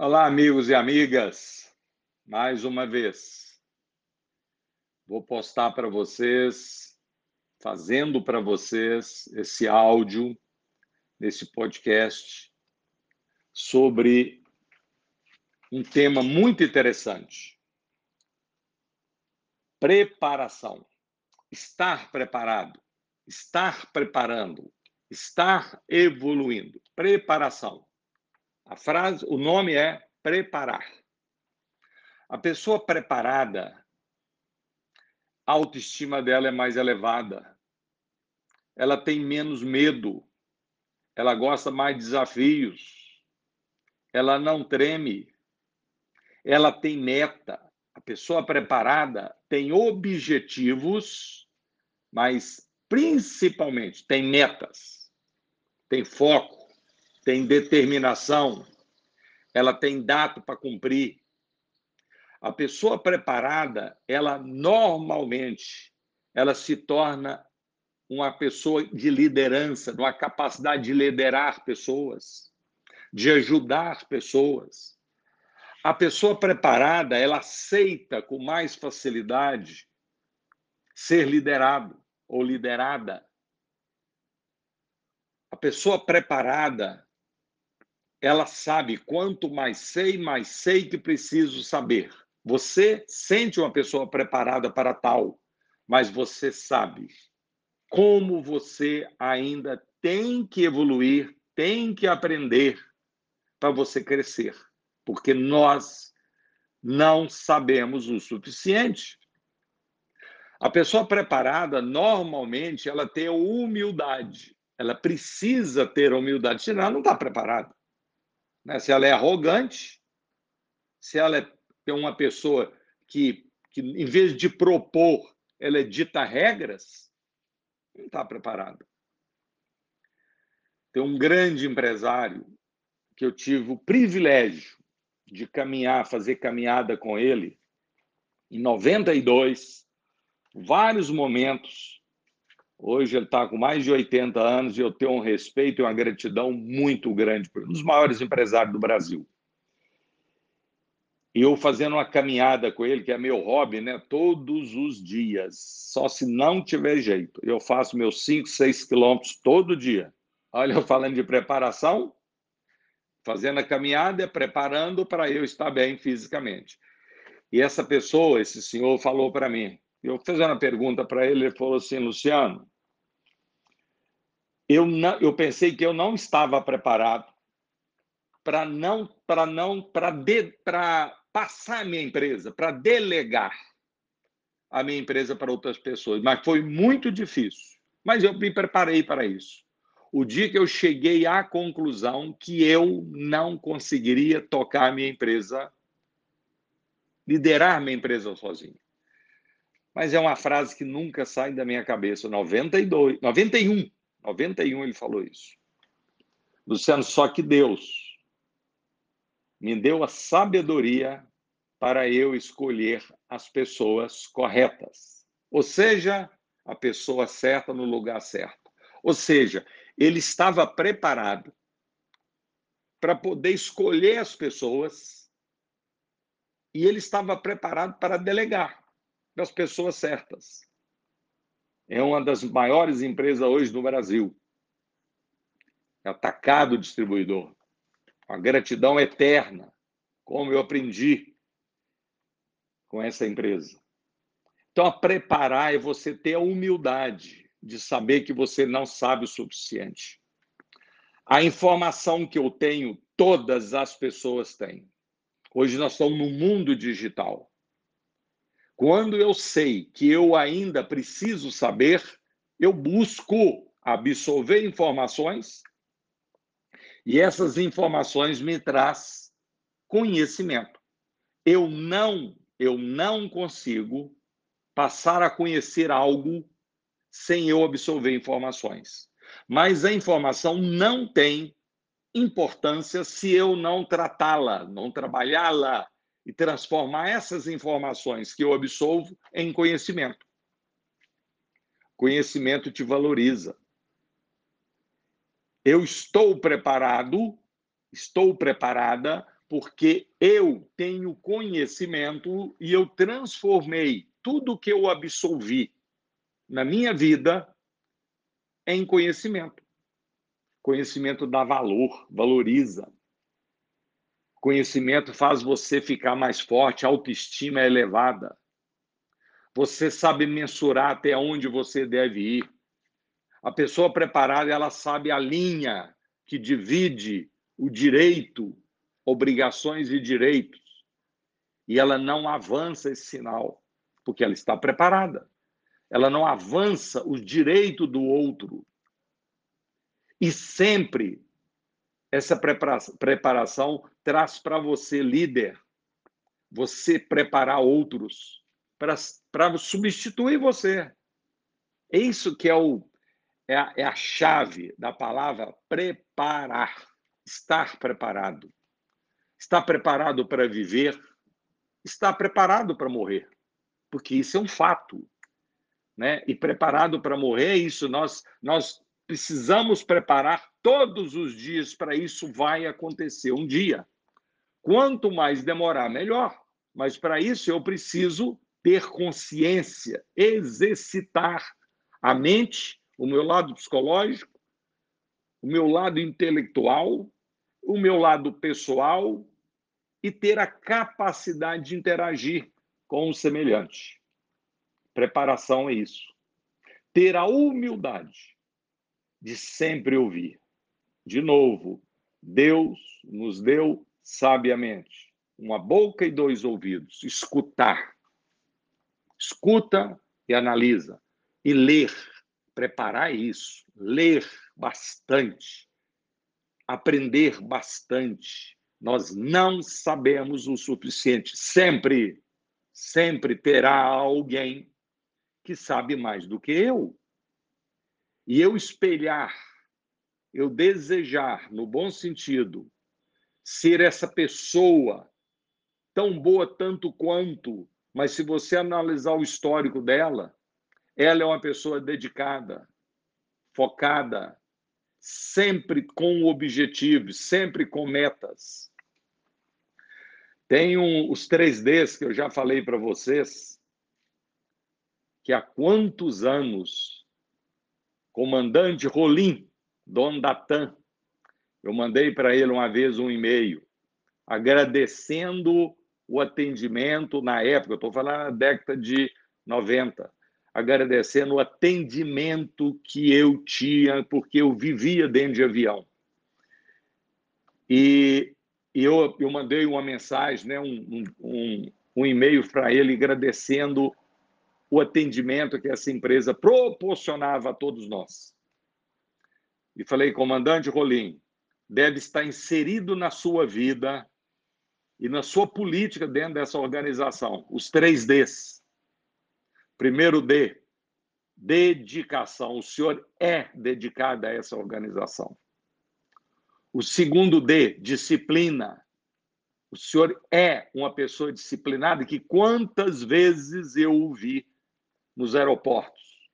Olá, amigos e amigas. Mais uma vez, vou postar para vocês, fazendo para vocês esse áudio, nesse podcast, sobre um tema muito interessante: preparação. Estar preparado, estar preparando, estar evoluindo. Preparação. A frase, o nome é preparar. A pessoa preparada, a autoestima dela é mais elevada. Ela tem menos medo. Ela gosta mais de desafios. Ela não treme. Ela tem meta. A pessoa preparada tem objetivos, mas principalmente tem metas, tem foco tem determinação, ela tem data para cumprir. A pessoa preparada, ela normalmente, ela se torna uma pessoa de liderança, uma capacidade de liderar pessoas, de ajudar pessoas. A pessoa preparada, ela aceita com mais facilidade ser liderado ou liderada. A pessoa preparada, ela sabe quanto mais sei, mais sei que preciso saber. Você sente uma pessoa preparada para tal, mas você sabe como você ainda tem que evoluir, tem que aprender para você crescer, porque nós não sabemos o suficiente. A pessoa preparada, normalmente, ela tem humildade. Ela precisa ter humildade, senão ela não está preparada. Né? Se ela é arrogante, se ela é uma pessoa que, que, em vez de propor, ela é dita regras, não está preparada. Tem um grande empresário que eu tive o privilégio de caminhar, fazer caminhada com ele, em 92, vários momentos Hoje ele está com mais de 80 anos e eu tenho um respeito e uma gratidão muito grande por um dos maiores empresários do Brasil. E eu fazendo uma caminhada com ele, que é meu hobby, né? Todos os dias. Só se não tiver jeito. Eu faço meus 5, 6 quilômetros todo dia. Olha, eu falando de preparação, fazendo a caminhada, preparando para eu estar bem fisicamente. E essa pessoa, esse senhor, falou para mim: eu fiz uma pergunta para ele, ele falou assim, Luciano, eu, não, eu pensei que eu não estava preparado para não para não para passar a minha empresa, para delegar a minha empresa para outras pessoas, mas foi muito difícil. Mas eu me preparei para isso. O dia que eu cheguei à conclusão que eu não conseguiria tocar a minha empresa, liderar minha empresa sozinho mas é uma frase que nunca sai da minha cabeça. 92, 91, 91 ele falou isso. Luciano, só que Deus me deu a sabedoria para eu escolher as pessoas corretas. Ou seja, a pessoa certa no lugar certo. Ou seja, ele estava preparado para poder escolher as pessoas e ele estava preparado para delegar das pessoas certas. É uma das maiores empresas hoje no Brasil. É atacado distribuidor. A gratidão eterna, como eu aprendi com essa empresa. Então, a preparar é você ter a humildade de saber que você não sabe o suficiente. A informação que eu tenho, todas as pessoas têm. Hoje nós estamos no mundo digital. Quando eu sei que eu ainda preciso saber, eu busco absorver informações e essas informações me traz conhecimento. Eu não, eu não consigo passar a conhecer algo sem eu absorver informações. Mas a informação não tem importância se eu não tratá-la, não trabalhá-la, e transformar essas informações que eu absolvo em conhecimento. Conhecimento te valoriza. Eu estou preparado, estou preparada porque eu tenho conhecimento e eu transformei tudo que eu absolvi na minha vida em conhecimento. Conhecimento dá valor, valoriza. Conhecimento faz você ficar mais forte, autoestima é elevada. Você sabe mensurar até onde você deve ir. A pessoa preparada, ela sabe a linha que divide o direito, obrigações e direitos. E ela não avança esse sinal, porque ela está preparada. Ela não avança o direito do outro. E sempre essa preparação traz para você, líder, você preparar outros para substituir você. É isso que é, o, é, a, é a chave da palavra preparar. Estar preparado. Está preparado para viver, está preparado para morrer, porque isso é um fato. Né? E preparado para morrer é isso. Nós, nós precisamos preparar todos os dias para isso vai acontecer um dia. Quanto mais demorar, melhor. Mas para isso eu preciso ter consciência, exercitar a mente, o meu lado psicológico, o meu lado intelectual, o meu lado pessoal e ter a capacidade de interagir com o semelhante. Preparação é isso. Ter a humildade de sempre ouvir. De novo, Deus nos deu sabiamente uma boca e dois ouvidos, escutar. Escuta e analisa. E ler, preparar isso, ler bastante, aprender bastante. Nós não sabemos o suficiente. Sempre, sempre terá alguém que sabe mais do que eu. E eu espelhar, eu desejar, no bom sentido, ser essa pessoa tão boa tanto quanto, mas se você analisar o histórico dela, ela é uma pessoa dedicada, focada, sempre com objetivos, sempre com metas. Tem um, os 3Ds que eu já falei para vocês, que há quantos anos comandante Rolim, dono da. Eu mandei para ele uma vez um e-mail agradecendo o atendimento na época, estou falando na década de 90, agradecendo o atendimento que eu tinha, porque eu vivia dentro de avião. E, e eu, eu mandei uma mensagem, né, um, um, um e-mail para ele agradecendo o atendimento que essa empresa proporcionava a todos nós. E falei, comandante Rolim, deve estar inserido na sua vida e na sua política dentro dessa organização, os três Ds. Primeiro D, dedicação. O senhor é dedicado a essa organização. O segundo D, disciplina. O senhor é uma pessoa disciplinada que quantas vezes eu ouvi nos aeroportos.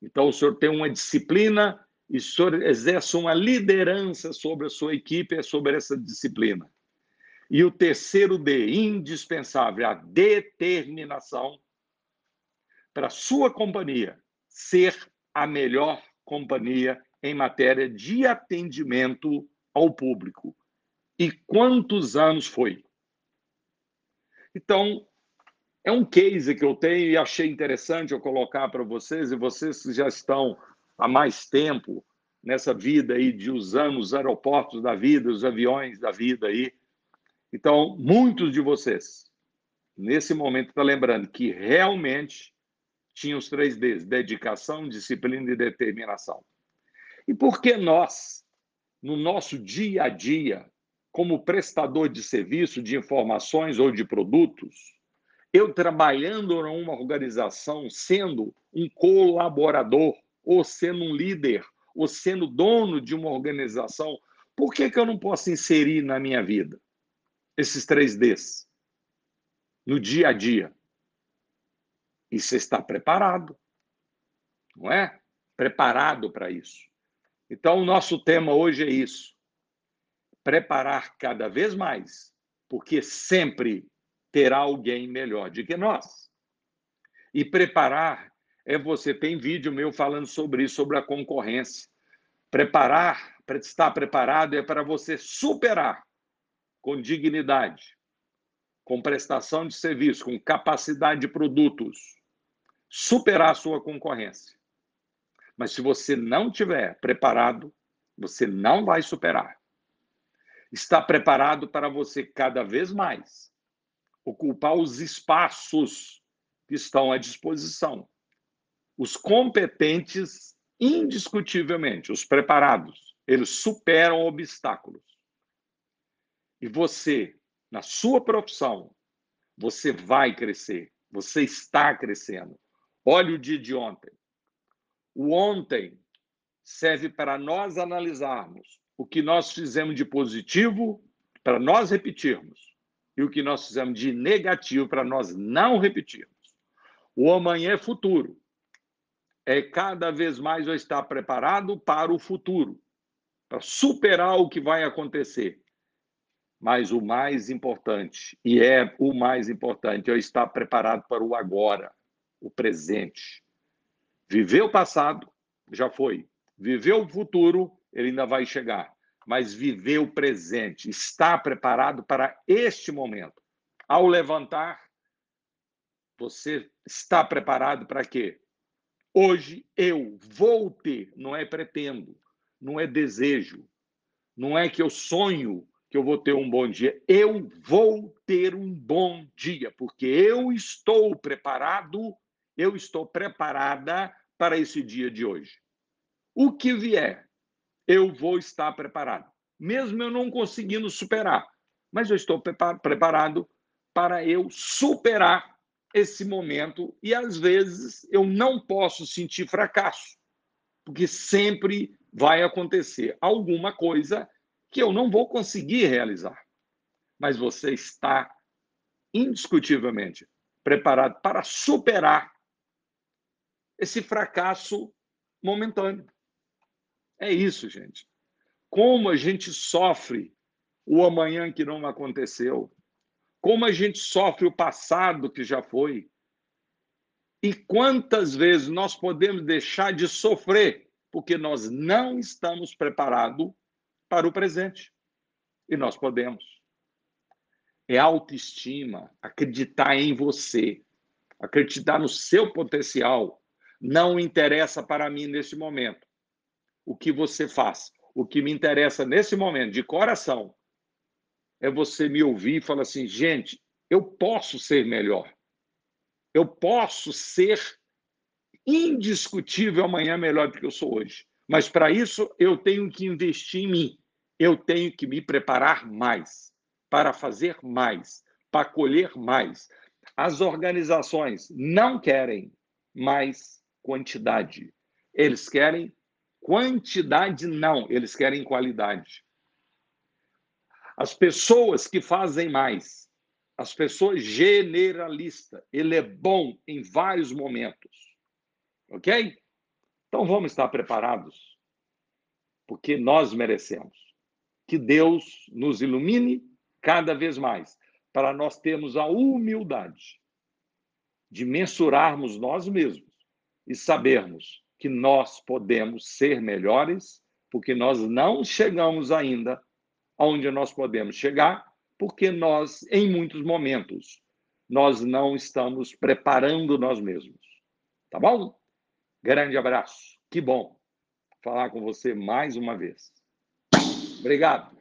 Então, o senhor tem uma disciplina e o senhor exerce uma liderança sobre a sua equipe, é sobre essa disciplina. E o terceiro D, indispensável, a determinação para a sua companhia ser a melhor companhia em matéria de atendimento ao público. E quantos anos foi? Então, é um case que eu tenho e achei interessante eu colocar para vocês, e vocês que já estão há mais tempo nessa vida aí de usando os aeroportos da vida, os aviões da vida aí. Então, muitos de vocês, nesse momento, estão tá lembrando que realmente tinha os três Ds: dedicação, disciplina e determinação. E por que nós, no nosso dia a dia, como prestador de serviço, de informações ou de produtos, eu trabalhando numa organização, sendo um colaborador, ou sendo um líder, ou sendo dono de uma organização, por que, que eu não posso inserir na minha vida esses três Ds? No dia a dia. E você está preparado, não é? Preparado para isso. Então, o nosso tema hoje é isso. preparar cada vez mais, porque sempre terá alguém melhor do que nós. E preparar é você tem vídeo meu falando sobre isso, sobre a concorrência. Preparar, para estar preparado é para você superar com dignidade, com prestação de serviço, com capacidade de produtos, superar a sua concorrência. Mas se você não tiver preparado, você não vai superar. Está preparado para você cada vez mais ocupar os espaços que estão à disposição. Os competentes, indiscutivelmente, os preparados, eles superam obstáculos. E você, na sua profissão, você vai crescer, você está crescendo. Olha o dia de ontem. O ontem serve para nós analisarmos o que nós fizemos de positivo, para nós repetirmos, e o que nós fizemos de negativo, para nós não repetirmos. O amanhã é futuro. É cada vez mais eu estar preparado para o futuro, para superar o que vai acontecer. Mas o mais importante, e é o mais importante, é eu estar preparado para o agora, o presente. Viver o passado já foi. Viver o futuro, ele ainda vai chegar. Mas viver o presente, estar preparado para este momento. Ao levantar, você está preparado para quê? Hoje eu vou ter, não é pretendo, não é desejo, não é que eu sonho que eu vou ter um bom dia. Eu vou ter um bom dia, porque eu estou preparado, eu estou preparada para esse dia de hoje. O que vier, eu vou estar preparado, mesmo eu não conseguindo superar, mas eu estou preparado para eu superar esse momento e às vezes eu não posso sentir fracasso, porque sempre vai acontecer alguma coisa que eu não vou conseguir realizar. Mas você está indiscutivelmente preparado para superar esse fracasso momentâneo. É isso, gente. Como a gente sofre o amanhã que não aconteceu, como a gente sofre o passado que já foi, e quantas vezes nós podemos deixar de sofrer porque nós não estamos preparados para o presente. E nós podemos. É autoestima, acreditar em você, acreditar no seu potencial. Não interessa para mim nesse momento o que você faz. O que me interessa nesse momento, de coração, é você me ouvir e falar assim: gente, eu posso ser melhor. Eu posso ser indiscutível amanhã melhor do que eu sou hoje. Mas para isso eu tenho que investir em mim. Eu tenho que me preparar mais para fazer mais, para colher mais. As organizações não querem mais quantidade. Eles querem quantidade, não, eles querem qualidade. As pessoas que fazem mais, as pessoas generalistas, ele é bom em vários momentos. Ok? Então vamos estar preparados, porque nós merecemos. Que Deus nos ilumine cada vez mais, para nós termos a humildade de mensurarmos nós mesmos e sabermos que nós podemos ser melhores, porque nós não chegamos ainda aonde nós podemos chegar, porque nós, em muitos momentos, nós não estamos preparando nós mesmos. Tá bom? Grande abraço. Que bom falar com você mais uma vez. Obrigado.